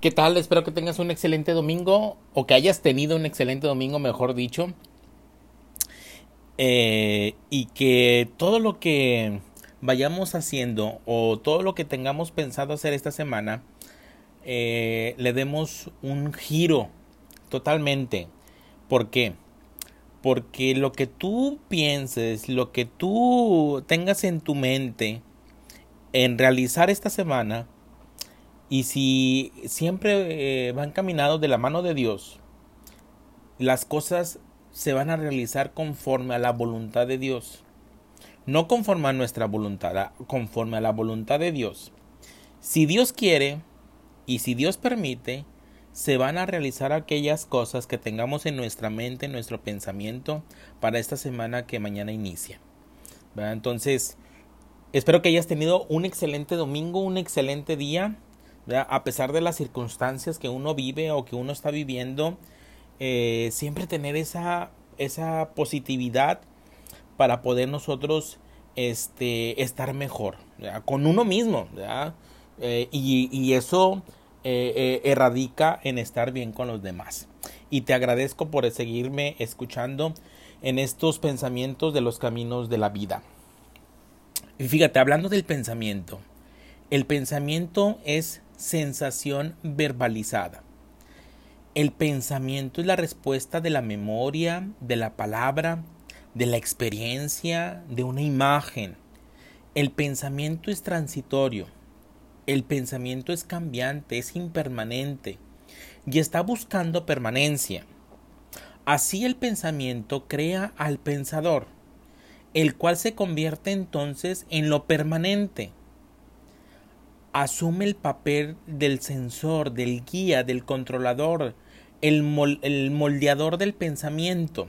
¿Qué tal? Espero que tengas un excelente domingo o que hayas tenido un excelente domingo, mejor dicho. Eh, y que todo lo que vayamos haciendo o todo lo que tengamos pensado hacer esta semana, eh, le demos un giro totalmente. ¿Por qué? Porque lo que tú pienses, lo que tú tengas en tu mente en realizar esta semana, y si siempre eh, van caminados de la mano de Dios, las cosas se van a realizar conforme a la voluntad de Dios. No conforme a nuestra voluntad, conforme a la voluntad de Dios. Si Dios quiere y si Dios permite, se van a realizar aquellas cosas que tengamos en nuestra mente, en nuestro pensamiento para esta semana que mañana inicia. Entonces, espero que hayas tenido un excelente domingo, un excelente día a pesar de las circunstancias que uno vive o que uno está viviendo, eh, siempre tener esa, esa positividad para poder nosotros este, estar mejor, con uno mismo, eh, y, eso eh, erradica en estar bien con los demás. Y te agradezco por seguirme escuchando en estos pensamientos de los caminos de la vida. Y fíjate, hablando del pensamiento, el pensamiento es sensación verbalizada. El pensamiento es la respuesta de la memoria, de la palabra, de la experiencia, de una imagen. El pensamiento es transitorio. El pensamiento es cambiante, es impermanente y está buscando permanencia. Así el pensamiento crea al pensador, el cual se convierte entonces en lo permanente asume el papel del sensor, del guía, del controlador, el, moldeador del pensamiento.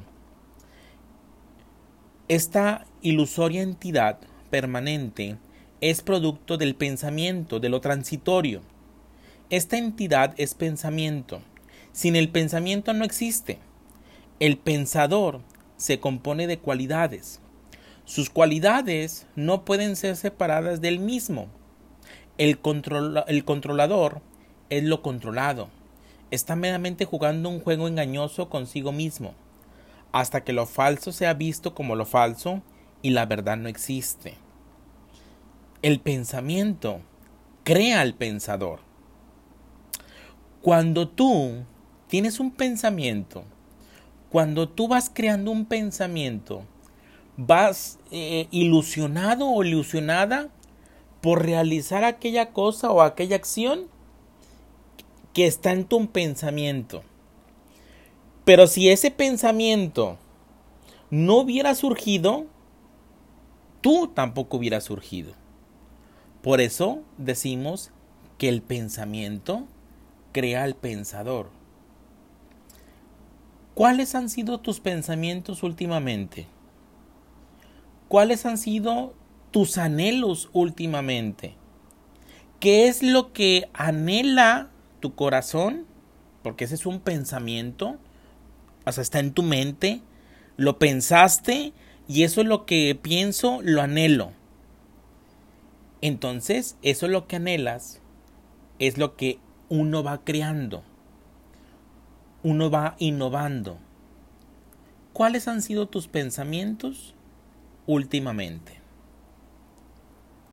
Esta ilusoria entidad permanente es producto del pensamiento, de lo transitorio. Esta entidad es pensamiento. Sin el pensamiento no existe. El pensador se compone de cualidades. Sus cualidades no pueden ser separadas del mismo. El, el controlador es lo controlado. Está meramente jugando un juego engañoso consigo mismo, hasta que lo falso sea visto como lo falso y la verdad no existe. El pensamiento crea al pensador. Cuando tú tienes un pensamiento, cuando tú vas creando un pensamiento, vas eh, ilusionado o ilusionada por realizar aquella cosa o aquella acción que está en tu pensamiento. Pero si ese pensamiento no hubiera surgido, tú tampoco hubieras surgido. Por eso decimos que el pensamiento crea al pensador. ¿Cuáles han sido tus pensamientos últimamente? ¿Cuáles han sido tus anhelos últimamente? ¿Qué es lo que anhela tu corazón? Porque ese es un pensamiento, o sea, está en tu mente, lo pensaste y eso es lo que pienso, lo anhelo. Entonces, eso es lo que anhelas, es lo que uno va creando, uno va innovando. ¿Cuáles han sido tus pensamientos últimamente?